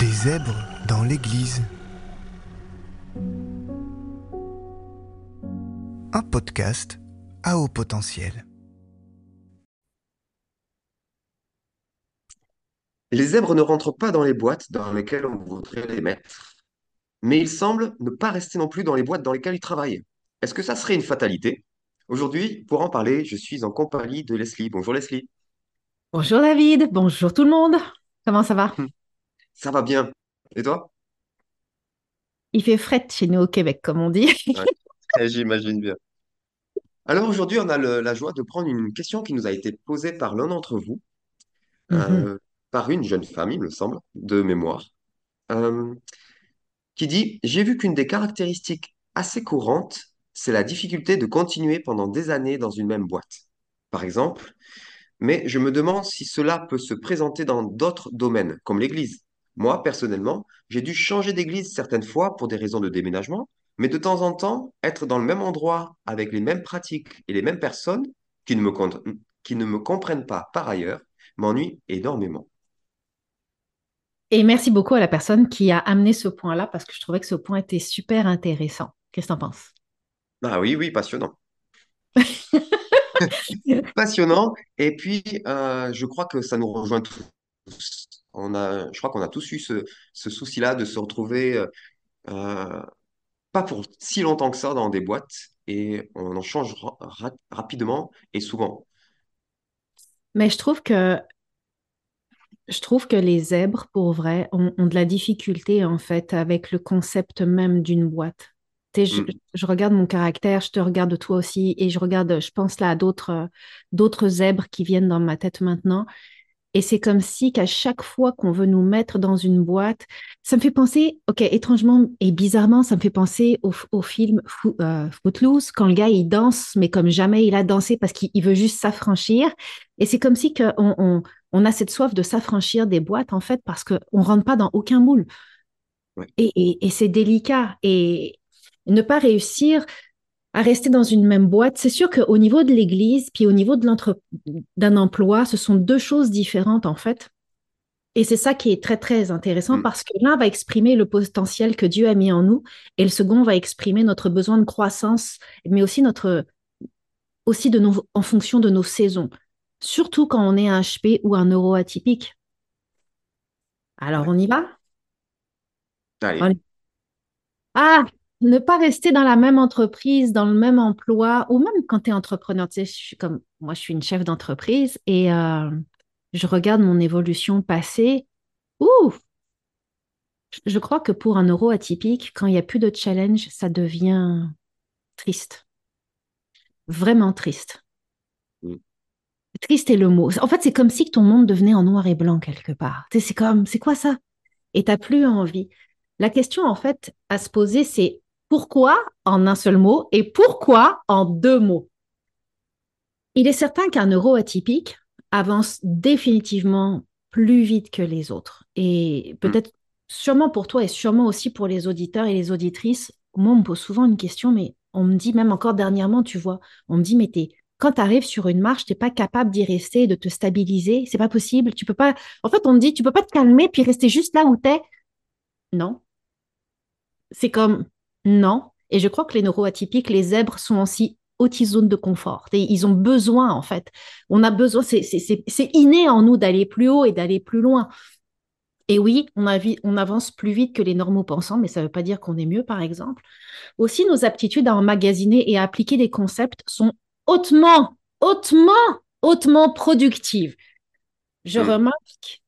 Des zèbres dans l'église. Un podcast à haut potentiel. Les zèbres ne rentrent pas dans les boîtes dans lesquelles on voudrait les mettre, mais ils semblent ne pas rester non plus dans les boîtes dans lesquelles ils travaillent. Est-ce que ça serait une fatalité? Aujourd'hui, pour en parler, je suis en compagnie de Leslie. Bonjour Leslie. Bonjour David, bonjour tout le monde. Comment ça va? Ça va bien. Et toi? Il fait fret chez nous au Québec, comme on dit. Ouais, eh, j'imagine bien. Alors aujourd'hui, on a le- la joie de prendre une question qui nous a été posée par l'un d'entre vous, Mhm. euh, par une jeune femme, il me semble, de mémoire. Euh, qui dit, J'ai vu qu'une des caractéristiques assez courantes, c'est la difficulté de continuer pendant des années dans une même boîte. Par exemple, mais je me demande si cela peut se présenter dans d'autres domaines, comme l'Église. Moi, personnellement, j'ai dû changer d'église certaines fois pour des raisons de déménagement, mais de temps en temps, être dans le même endroit avec les mêmes pratiques et les mêmes personnes qui ne me, con- qui ne me comprennent pas par ailleurs m'ennuie énormément. Et merci beaucoup à la personne qui a amené ce point-là parce que je trouvais que ce point était super intéressant. Qu'est-ce que tu en penses? Ah oui, oui, passionnant. Passionnant. Et puis, euh, je crois que ça nous rejoint tous. On a, je crois qu'on a tous eu ce, ce souci-là de se retrouver, euh, euh, pas pour si longtemps que ça, dans des boîtes, et on en change ra- ra- rapidement et souvent. Mais je trouve que je trouve que les zèbres, pour vrai, ont, ont de la difficulté en fait avec le concept même d'une boîte. Je, Mm, je regarde mon caractère, je te regarde toi aussi, et je regarde, je pense là à d'autres d'autres zèbres qui viennent dans ma tête maintenant. Et c'est comme si qu'à chaque fois qu'on veut nous mettre dans une boîte, ça me fait penser, ok, étrangement et bizarrement, ça me fait penser au, au film euh, Footloose, quand le gars il danse, mais comme jamais il a dansé parce qu'il il veut juste s'affranchir. Et c'est comme si que on, on, on a cette soif de s'affranchir des boîtes, en fait, parce qu'on ne rentre pas dans aucun moule. ouais. Et, et, et c'est délicat. Et ne pas réussir à rester dans une même boîte, c'est sûr qu'au niveau de l'église, puis au niveau d'un emploi, ce sont deux choses différentes en fait. Et c'est ça qui est très, très intéressant Mm, parce que l'un va exprimer le potentiel que Dieu a mis en nous et le second va exprimer notre besoin de croissance, mais aussi notre, aussi de nos, en fonction de nos saisons. Surtout quand on est un HP ou un neuroatypique. Alors, ouais. on y va? Allez. Allez. Ah, ne pas rester dans la même entreprise, dans le même emploi, ou même quand tu es entrepreneur, tu sais, je suis comme, moi, je suis une chef d'entreprise et euh, je regarde mon évolution passée. Ouh, je crois que pour un euro atypique, quand il n'y a plus de challenge, ça devient triste, vraiment triste. Mm, Triste est le mot. En fait, c'est comme si ton monde devenait en noir et blanc quelque part. Tu sais, c'est comme, c'est quoi ça? Et t'as plus envie. La question, en fait, à se poser, c'est pourquoi en un seul mot et pourquoi en deux mots? Il est certain qu'un euro atypique avance définitivement plus vite que les autres. Et peut-être, sûrement pour toi et sûrement aussi pour les auditeurs et les auditrices, moi, on me pose souvent une question, mais on me dit, même encore dernièrement, tu vois, on me dit, mais t'es, quand tu arrives sur une marche, tu n'es pas capable d'y rester, de te stabiliser. C'est pas possible. Tu peux pas. En fait, on me dit, tu peux pas te calmer puis rester juste là où tu es. Non. C'est comme non. Et je crois que les neuroatypiques, les zèbres sont aussi haute zone de confort. Et ils ont besoin, en fait. On a besoin, c'est inné en nous d'aller plus haut et d'aller plus loin. Et oui, on, on avance plus vite que les normaux pensants, mais ça ne veut pas dire qu'on est mieux, par exemple. Aussi, nos aptitudes à emmagasiner et à appliquer des concepts sont hautement, hautement, hautement productives. Je mm. remarque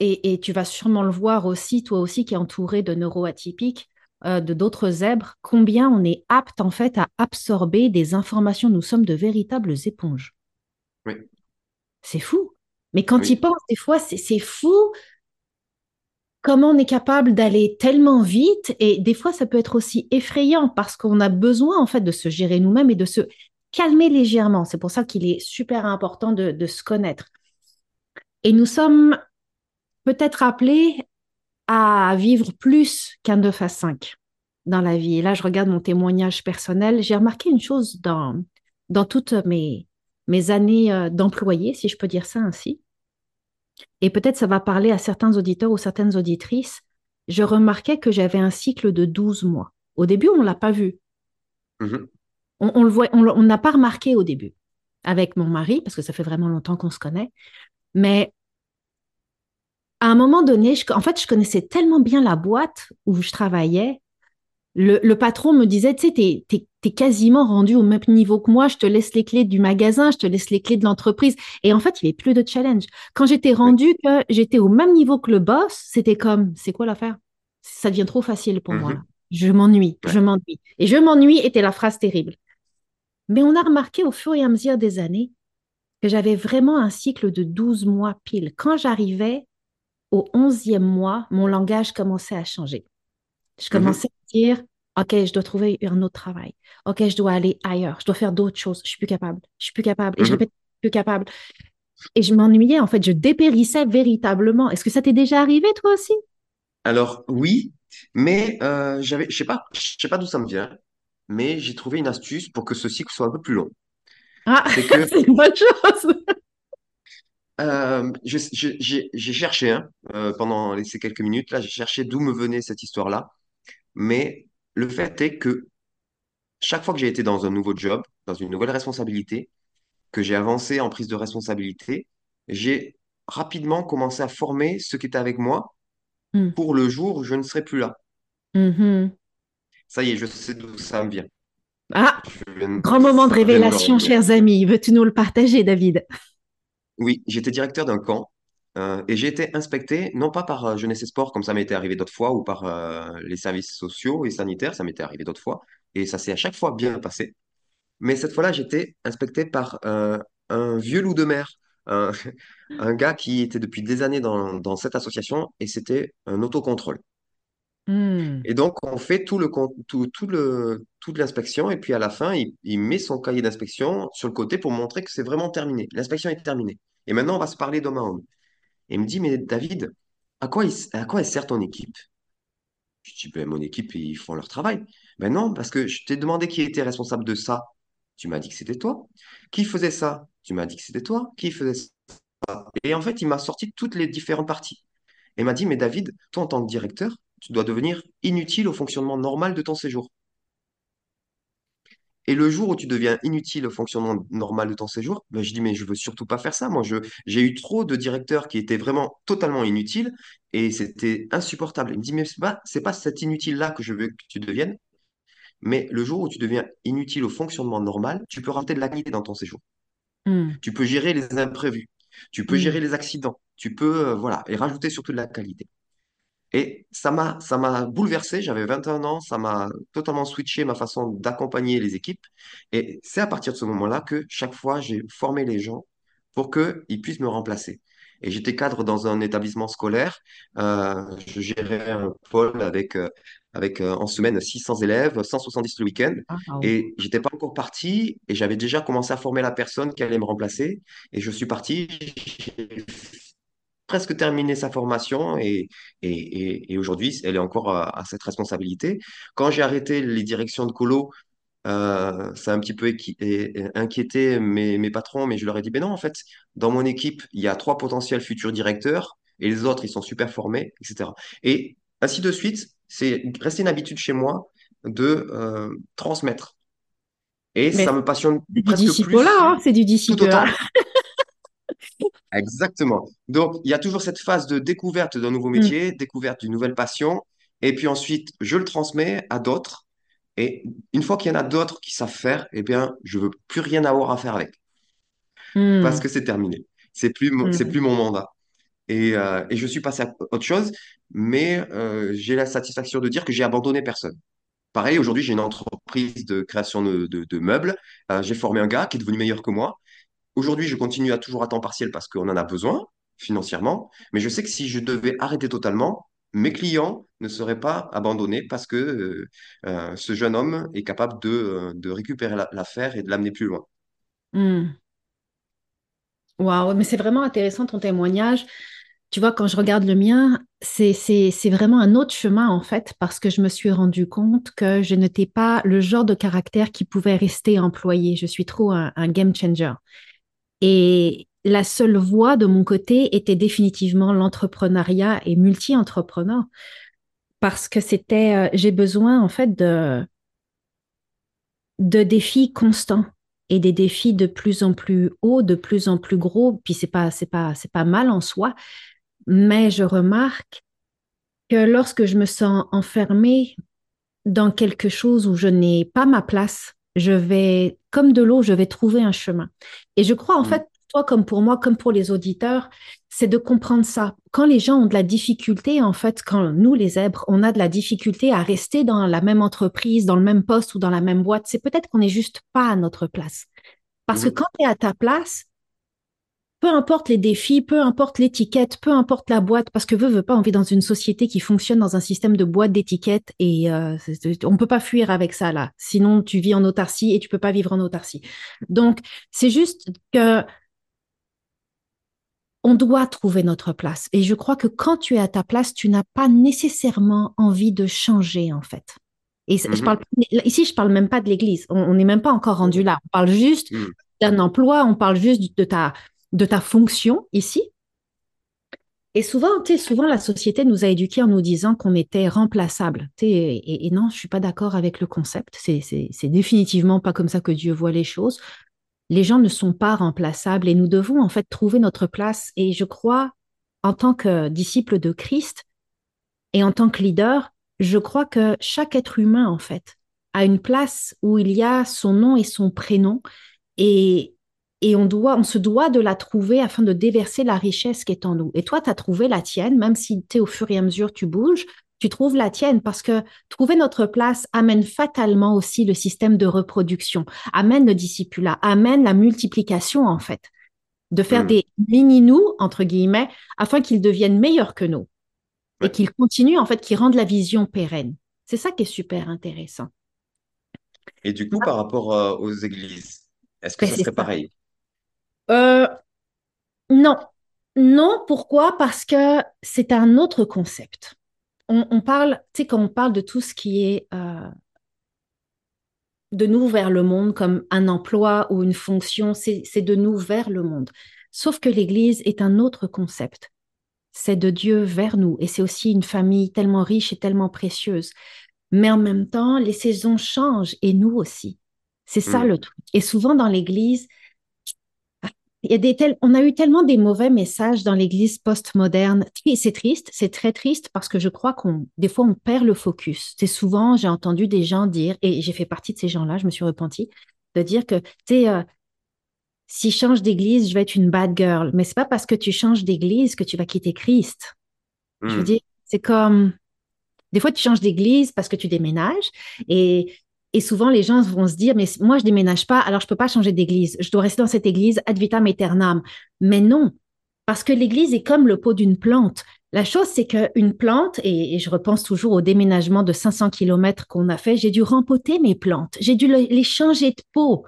et, et tu vas sûrement le voir aussi, toi aussi qui es entouré de neuroatypiques, euh, de d'autres zèbres, combien on est apte en fait à absorber des informations. Nous sommes de véritables éponges. Oui, C'est fou. Mais quand oui. penses, des fois, c'est c'est fou comment on est capable d'aller tellement vite. Et des fois, ça peut être aussi effrayant parce qu'on a besoin en fait de se gérer nous-mêmes et de se calmer légèrement. C'est pour ça qu'il est super important de, de se connaître. Et nous sommes peut-être appelés à vivre plus qu'un 9 à 5 dans la vie. Et là, je regarde mon témoignage personnel. J'ai remarqué une chose dans, dans toutes mes, mes années euh, d'employé, si je peux dire ça ainsi. et peut-être ça va parler à certains auditeurs ou certaines auditrices, je remarquais que j'avais un cycle de 12 mois. Au début, on ne l'a pas vu. Mhm. On, on le voit, on n'a pas remarqué au début avec mon mari, parce que ça fait vraiment longtemps qu'on se connaît. Mais à un moment donné, je- en fait, je connaissais tellement bien la boîte où je travaillais. Le, le patron me disait, tu sais, t'es, t'es- t'es quasiment rendu au même niveau que moi, je te laisse les clés du magasin, je te laisse les clés de l'entreprise. Et en fait, il n'y avait plus de challenge. Quand j'étais rendu que j'étais au même niveau que le boss, c'était comme, c'est quoi l'affaire? Ça devient trop facile pour moi. Là. Je m'ennuie, Ouais. je m'ennuie. Et je m'ennuie était la phrase terrible. Mais on a remarqué au fur et à mesure des années que j'avais vraiment un cycle de 12 mois pile. Quand j'arrivais au 11e mois, mon langage commençait à changer. Je Mhm. commençais à dire, OK, je dois trouver un autre travail. OK, je dois aller ailleurs. Je dois faire d'autres choses. Je suis plus capable. Je suis plus capable. Et je Mhm. répète, je suis plus capable. Et je m'ennuyais, en fait. Je dépérissais véritablement. Est-ce que ça t'est déjà arrivé, toi aussi? Alors oui, mais euh, j'avais, je sais pas, je sais pas d'où ça me vient, mais j'ai trouvé une astuce pour que ce cycle soit un peu plus long. Ah, C'est que c'est une bonne chose. Euh, j'ai cherché hein, euh, pendant les- ces quelques minutes là, j'ai cherché d'où me venait cette histoire-là, mais le fait est que chaque fois que j'ai été dans un nouveau job, dans une nouvelle responsabilité, que j'ai avancé en prise de responsabilité, j'ai rapidement commencé à former ceux qui étaient avec moi Mm. pour le jour où je ne serai plus là. Mhm. Ça y est, je sais d'où ça me vient. Ah, viens- grand moment de révélation, chers amis. Veux-tu nous le partager, David? Oui, j'étais directeur d'un camp euh, et j'ai été inspecté, non pas par euh, Jeunesse et Sport, comme ça m'était arrivé d'autres fois, ou par euh, les services sociaux et sanitaires, ça m'était arrivé d'autres fois, et ça s'est à chaque fois bien passé. Mais cette fois-là, j'étais inspecté par un vieux loup de mer, un, un gars qui était depuis des années dans, dans cette association, et c'était un autocontrôle. Mm. Et donc, on fait tout le, con- tout, tout le, toute l'inspection, et puis à la fin, il, il met son cahier d'inspection sur le côté pour montrer que c'est vraiment terminé. L'inspection est terminée. Et maintenant, on va se parler homme. Et il me dit, mais David, à quoi, à quoi elle sert ton équipe? Je dis, ben, mon équipe, ils font leur travail. Ben non, parce que je t'ai demandé qui était responsable de ça. Tu m'as dit que c'était toi. Qui faisait ça? Tu m'as dit que c'était toi. Qui faisait ça? Et en fait, il m'a sorti toutes les différentes parties. Et m'a dit, mais David, toi, en tant que directeur, tu dois devenir inutile au fonctionnement normal de ton séjour. Et le jour où tu deviens inutile au fonctionnement normal de ton séjour, ben, je dis, mais je veux surtout pas faire ça. Moi, je, j'ai eu trop de directeurs qui étaient vraiment totalement inutiles et c'était insupportable. Il me dit, mais c'est pas, c'est pas cet inutile-là que je veux que tu deviennes, mais le jour où tu deviens inutile au fonctionnement normal, tu peux rajouter de la qualité dans ton séjour. Mm. Tu peux gérer les imprévus. Tu peux Mm. gérer les accidents. Tu peux, euh, voilà, et rajouter surtout de la qualité. Et ça m'a, ça m'a bouleversé. J'avais 21 ans. Ça m'a totalement switché ma façon d'accompagner les équipes. Et c'est à partir de ce moment-là que chaque fois, j'ai formé les gens pour qu'ils puissent me remplacer. Et j'étais cadre dans un établissement scolaire. Euh, je gérais un pôle avec, euh, avec euh, en semaine 600 élèves, 170 le week-end. Wow. Et j'étais pas encore parti et j'avais déjà commencé à former la personne qui allait me remplacer. Et je suis parti. J'ai presque terminé sa formation et, et, et, et aujourd'hui, elle est encore à, à cette responsabilité. Quand j'ai arrêté les directions de colo, euh, ça a un petit peu inquiété mes, mes patrons, mais je leur ai dit, ben non, en fait, dans mon équipe, il y a trois potentiels futurs directeurs et les autres, ils sont super formés, etc. Et ainsi de suite, c'est resté une habitude chez moi de euh, transmettre. Et Mais ça me passionne c'est du presque plus, hein, c'est du tout autant. Exactement. Donc, il y a toujours cette phase de découverte d'un nouveau Mm. métier, découverte d'une nouvelle passion, et puis ensuite, je le transmets à d'autres. Et une fois qu'il y en a d'autres qui savent faire, eh bien, je veux plus rien avoir à faire avec, parce Mm. que c'est terminé. C'est plus, mon- c'est Mm. plus mon mandat. Et, euh, et je suis passé à autre chose, mais euh, j'ai la satisfaction de dire que j'ai abandonné personne. Pareil, aujourd'hui, j'ai une entreprise de création de, de- de meubles. Euh, j'ai formé un gars qui est devenu meilleur que moi. Aujourd'hui, je continue à toujours à temps partiel parce qu'on en a besoin financièrement, mais je sais que si je devais arrêter totalement, mes clients ne seraient pas abandonnés parce que euh, euh, ce jeune homme est capable de, euh, récupérer la- l'affaire et de l'amener plus loin. Mm. Waouh, mais c'est vraiment intéressant ton témoignage. Tu vois, quand je regarde le mien, c'est, vraiment un autre chemin en fait, parce que je me suis rendu compte que je n'étais pas le genre de caractère qui pouvait rester employé. Je suis trop un game changer. Et la seule voie de mon côté était définitivement l'entrepreneuriat et multi-entrepreneur parce que c'était, euh, j'ai besoin en fait de, de défis constants et des défis de plus en plus hauts, de plus en plus gros. Puis c'est pas, c'est pas, c'est pas mal en soi, mais je remarque que lorsque je me sens enfermée dans quelque chose où je n'ai pas ma place, je vais, comme de l'eau, je vais trouver un chemin. Et je crois en mm. fait toi comme pour moi, comme pour les auditeurs, c'est de comprendre ça. Quand les gens ont de la difficulté, en fait, quand nous, les zèbres, on a de la difficulté à rester dans la même entreprise, dans le même poste ou dans la même boîte, c'est peut-être qu'on n'est juste pas à notre place. Parce que mmh. quand tu es à ta place, peu importe les défis, peu importe l'étiquette, peu importe la boîte, parce que veut, veut pas, on vit dans une société qui fonctionne dans un système de boîte d'étiquettes et euh, on peut pas fuir avec ça là. Sinon, tu vis en autarcie et tu peux pas vivre en autarcie. Donc, c'est juste que on doit trouver notre place. Et je crois que quand tu es à ta place, tu n'as pas nécessairement envie de changer, en fait. Et je mhm. parle, ici, je parle même pas de l'Église. On n'est même pas encore rendu là. On parle juste mhm. d'un emploi, on parle juste de ta, de ta fonction ici. Et souvent, souvent la société nous a éduqués en nous disant qu'on était remplaçable. Et, et, non, je suis pas d'accord avec le concept. C'est définitivement pas comme ça que Dieu voit les choses les gens ne sont pas remplaçables et nous devons en fait trouver notre place. Et je crois, en tant que disciple de Christ et en tant que leader, je crois que chaque être humain en fait a une place où il y a son nom et son prénom et, et on, doit, on se doit de la trouver afin de déverser la richesse qui est en nous. Et toi, tu as trouvé la tienne, même si tu es au fur et à mesure, tu bouges, tu trouves la tienne parce que trouver notre place amène fatalement aussi le système de reproduction, amène le discipula, amène la multiplication en fait, de faire hmm. des mini-nous, entre guillemets, afin qu'ils deviennent meilleurs que nous et qu'ils continuent en fait, qu'ils rendent la vision pérenne. C'est ça qui est super intéressant. Et du coup, par rapport euh, aux églises, est-ce que ben, ça serait pareil? Euh, Non. Non, pourquoi? Parce que c'est un autre concept on, parle, tu sais, quand on parle de tout ce qui est euh, de nous vers le monde comme un emploi ou une fonction, c'est de nous vers le monde. Sauf que l'Église est un autre concept. C'est de Dieu vers nous et c'est aussi une famille tellement riche et tellement précieuse. Mais en même temps, les saisons changent et nous aussi. C'est ça mm. le truc. Et souvent dans l'Église, il y a des on a eu tellement des mauvais messages dans l'Église postmoderne. C'est triste, c'est très triste parce que je crois qu'on, des fois, on perd le focus. C'est souvent, j'ai entendu des gens dire, et j'ai fait partie de ces gens-là, je me suis repentie, de dire que, tu sais, euh, si je change d'église, je vais être une bad girl. Mais c'est pas parce que tu changes d'église que tu vas quitter Christ. Je veux hmm. dire, c'est comme, des fois, tu changes d'église parce que tu déménages et et souvent, les gens vont se dire, mais moi, je déménage pas, alors je peux pas changer d'église. Je dois rester dans cette église ad vitam aeternam. Mais non, parce que l'église est comme le pot d'une plante. La chose, c'est qu'une plante, et, je repense toujours au déménagement de 500 km qu'on a fait, j'ai dû rempoter mes plantes. J'ai dû les changer de pot.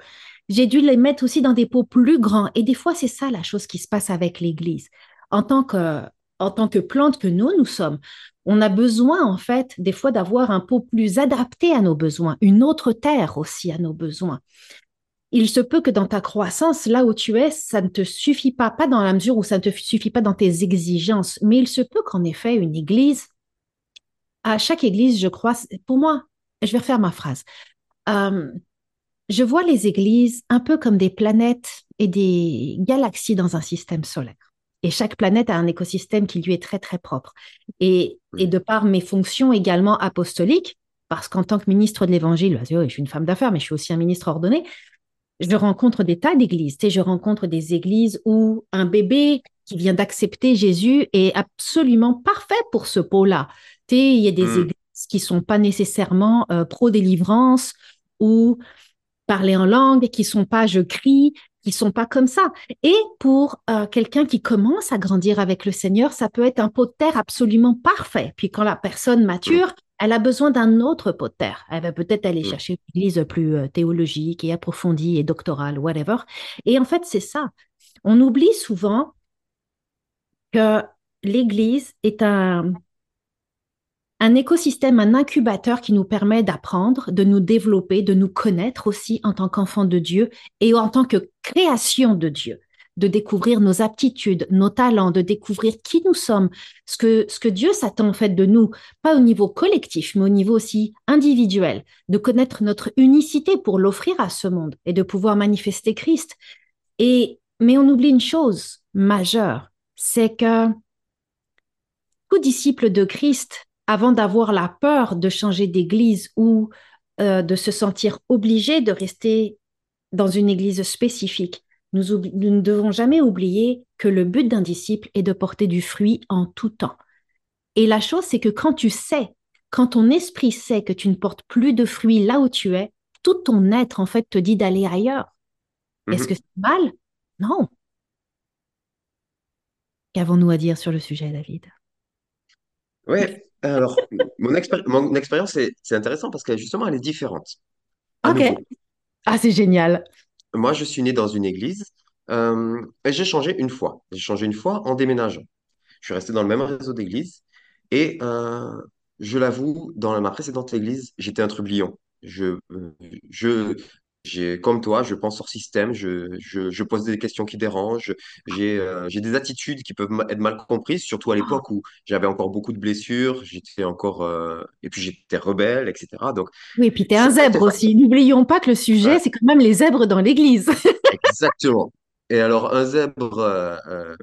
J'ai dû les mettre aussi dans des pots plus grands. Et des fois, c'est ça la chose qui se passe avec l'église. En tant que, en tant que plante que nous, nous sommes, on a besoin, en fait, des fois d'avoir un pot plus adapté à nos besoins, une autre terre aussi à nos besoins. Il se peut que dans ta croissance, là où tu es, ça ne te suffit pas, pas dans la mesure où ça ne te suffit pas dans tes exigences, mais il se peut qu'en effet, une église, à chaque église, je crois, pour moi, je vais refaire ma phrase. Euh, je vois les églises un peu comme des planètes et des galaxies dans un système solaire. Et chaque planète a un écosystème qui lui est très, très propre. Et, et de par mes fonctions également apostoliques, parce qu'en tant que ministre de l'Évangile, je suis une femme d'affaires, mais je suis aussi un ministre ordonné, je rencontre des tas d'églises. je rencontre des églises où un bébé qui vient d'accepter Jésus est absolument parfait pour ce pot-là. Il y a des hmm. églises qui sont pas nécessairement euh, pro-délivrance ou parler en langue, qui sont pas je crie, qui sont pas comme ça. Et pour euh, quelqu'un qui commence à grandir avec le Seigneur, ça peut être un pot de terre absolument parfait. Puis quand la personne mature, elle a besoin d'un autre pot de terre. Elle va peut-être aller chercher une église plus euh, théologique et approfondie et doctorale, whatever. Et en fait, c'est ça. On oublie souvent que l'église est un, un écosystème, un incubateur qui nous permet d'apprendre, de nous développer, de nous connaître aussi en tant qu'enfants de Dieu et en tant que création de Dieu. de découvrir nos aptitudes, nos talents, de découvrir qui nous sommes, ce que, ce que Dieu s'attend en fait de nous, pas au niveau collectif, mais au niveau aussi individuel, de connaître notre unicité pour l'offrir à ce monde et de pouvoir manifester Christ. Et, mais on oublie une chose majeure, c'est que tout disciple de Christ, avant d'avoir la peur de changer d'église ou euh, de se sentir obligé de rester dans une église spécifique, nous, nous ne devons jamais oublier que le but d'un disciple est de porter du fruit en tout temps. Et la chose, c'est que quand tu sais, quand ton esprit sait que tu ne portes plus de fruits là où tu es, tout ton être, en fait, te dit d'aller ailleurs. Est-ce Mhm. que c'est mal? Non. Qu'avons-nous à dire sur le sujet, David? Ouais, alors, mon expéri- mon expérience, c'est intéressant parce que justement, elle est différente. À Ok. nouveau, Ah, c'est génial. moi, je suis né dans une église euh, et j'ai changé une fois. J'ai changé une fois en déménageant. Je suis resté dans le même réseau d'églises et euh, je l'avoue, dans ma précédente église, j'étais un trublion. Je, euh, je, j'ai, comme toi, je pense hors système, je, je, je pose des questions qui dérangent, j'ai euh, j'ai des attitudes qui peuvent ma- être mal comprises, surtout à l'époque où j'avais encore beaucoup de blessures, j'étais encore, euh, et puis j'étais rebelle, etc. Donc, Oui, et puis tu es un c'est zèbre aussi. N'oublions pas que le sujet, c'est quand même les zèbres dans l'église. Exactement. Et alors, un zèbre euh, euh,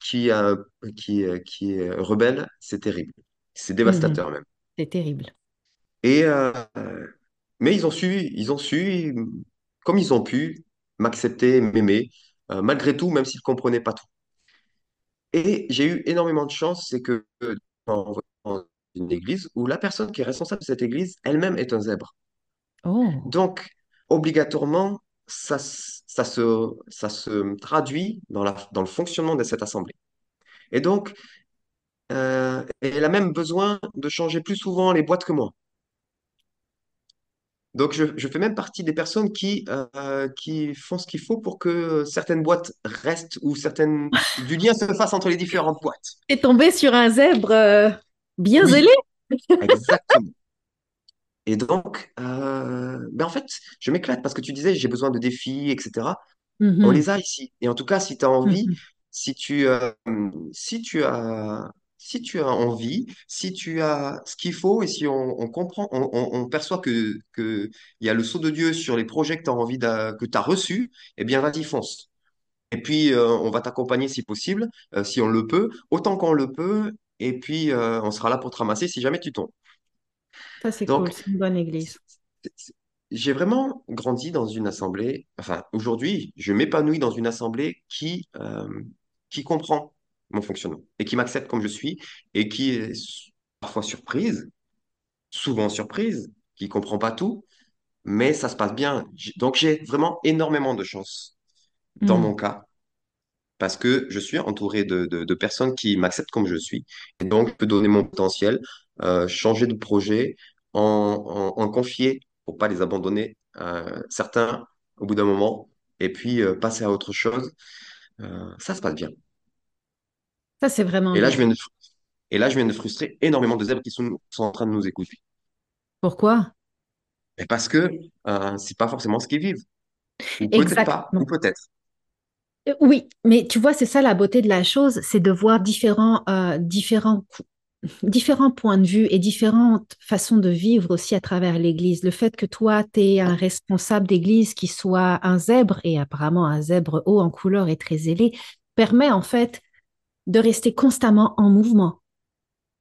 qui, a, qui, euh, qui est rebelle, c'est terrible. C'est Mhm. dévastateur même. C'est terrible. Et, euh, mais ils ont su, ils ont su, comme ils ont pu, m'accepter, m'aimer, euh, malgré tout, même s'ils ne comprenaient pas tout. Et j'ai eu énormément de chance, c'est que dans une église où la personne qui est responsable de cette église elle-même est un zèbre. Oh. Donc, obligatoirement, ça, se, ça se traduit dans la, dans le fonctionnement de cette assemblée. Et donc, euh, elle a même besoin de changer plus souvent les boîtes que moi. Donc, je, je fais même partie des personnes qui, euh, qui font ce qu'il faut pour que certaines boîtes restent ou certaines, du lien se fasse entre les différentes boîtes. T'es tombé sur un zèbre euh, bien zélé. Exactement. Et donc, euh, ben en fait, je m'éclate parce que tu disais, j'ai besoin de défis, etc. On Mhm. les a ici. Et en tout cas, si tu as envie, Mhm. si tu, euh, si tu as, si tu as envie, si tu as ce qu'il faut et si on, on comprend, on, on- on perçoit que, que il y a le sceau de Dieu sur les projets que tu as envie que tu as reçus, eh bien, vas-y, fonce. Et puis, euh, on va t'accompagner si possible, euh, si on le peut, autant qu'on le peut. Et puis, euh, on sera là pour te ramasser si jamais tu tombes. Ça, c'est cool. C'est une bonne église. j'ai vraiment grandi dans une assemblée, enfin aujourd'hui, je m'épanouis dans une assemblée qui, qui comprend mon fonctionnement et qui m'accepte comme je suis et qui est parfois surprise, souvent surprise, qui comprend pas tout, mais ça se passe bien. Donc j'ai vraiment énormément de chance dans Mm. mon cas parce que je suis entouré de, de- de personnes qui m'acceptent comme je suis. Et donc, je peux donner mon potentiel, euh, changer de projet, en, en, en confier pour pas les abandonner, euh, certains au bout d'un moment, et puis euh, passer à autre chose. Ça se passe bien. Ça, c'est vraiment Et là, je viens de, et là, je viens de frustrer énormément de zèbres qui sont, sont en train de nous écouter. Pourquoi? Et parce que euh, c'est pas forcément ce qu'ils vivent. Peut-être pas, ou peut-être. Euh, Oui, mais tu vois, c'est ça la beauté de la chose, c'est de voir différents, euh, différents, différents points de vue et différentes façons de vivre aussi à travers l'Église. Le fait que toi, tu es un responsable d'Église qui soit un zèbre, et apparemment un zèbre haut en couleur et très ailé, permet en fait de rester constamment en mouvement.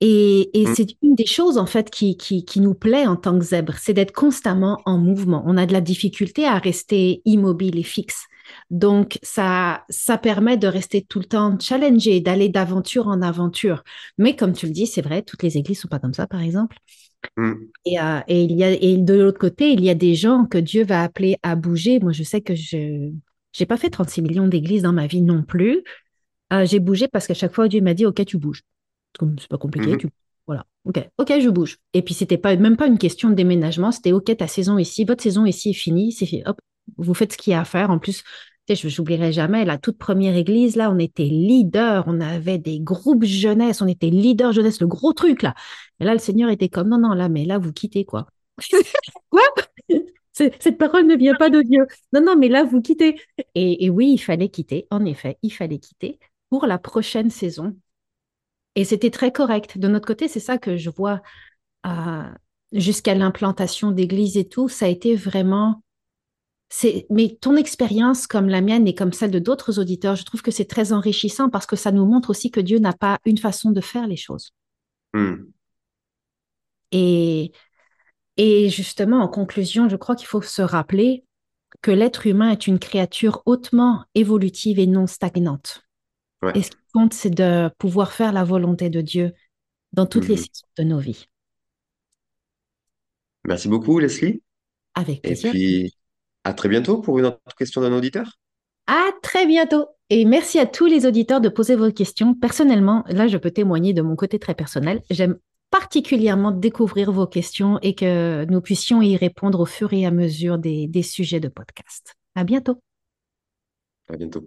Et, et Mm, c'est une des choses en fait qui, qui, qui nous plaît en tant que zèbre, c'est d'être constamment en mouvement. On a de la difficulté à rester immobile et fixe. Donc ça, ça permet de rester tout le temps challengé, d'aller d'aventure en aventure. Mais comme tu le dis, c'est vrai, toutes les églises sont pas comme ça, par exemple. mm, Et, euh, et il y a, et de l'autre côté, il y a des gens que Dieu va appeler à bouger. Moi, je sais que je j'ai pas fait 36 millions d'églises dans ma vie non plus. Euh, j'ai bougé parce qu'à chaque fois, Dieu m'a dit, OK, tu bouges. C'est pas compliqué, mhm. tu voilà. OK, OK, je bouge. Et puis c'était pas même pas une question de déménagement, c'était OK, ta saison ici, votre saison ici est finie, c'est. Hop, vous faites ce qu'il y a à faire. En plus, je j'oublierai jamais la toute première église là, on était leader, on avait des groupes jeunesse, on était leader jeunesse, le gros truc là. Et là, le Seigneur était comme non non là, mais là vous quittez quoi. Quoi? Cette parole ne vient pas de Dieu. Non, non, mais là, vous quittez. Et, oui, il fallait quitter, en effet, il fallait quitter pour la prochaine saison. Et c'était très correct. De notre côté, c'est ça que je vois euh, jusqu'à l'implantation d'église et tout. Ça a été vraiment. Mais ton expérience, comme la mienne et comme celle de d'autres auditeurs, je trouve que c'est très enrichissant parce que ça nous montre aussi que Dieu n'a pas une façon de faire les choses. Hmm. Et et justement, en conclusion, je crois qu'il faut se rappeler que l'être humain est une créature hautement évolutive et non stagnante. Et ce qui compte, c'est de pouvoir faire la volonté de Dieu dans toutes les mhm. saisons de nos vies. Merci beaucoup, Leslie. Avec plaisir. Et puis, à très bientôt pour une autre question d'un auditeur. À très bientôt. Et merci à tous les auditeurs de poser vos questions. Personnellement, là, je peux témoigner de mon côté très personnel. J'aime particulièrement découvrir vos questions et que nous puissions y répondre au fur et à mesure des, des sujets de podcast. À bientôt. À bientôt.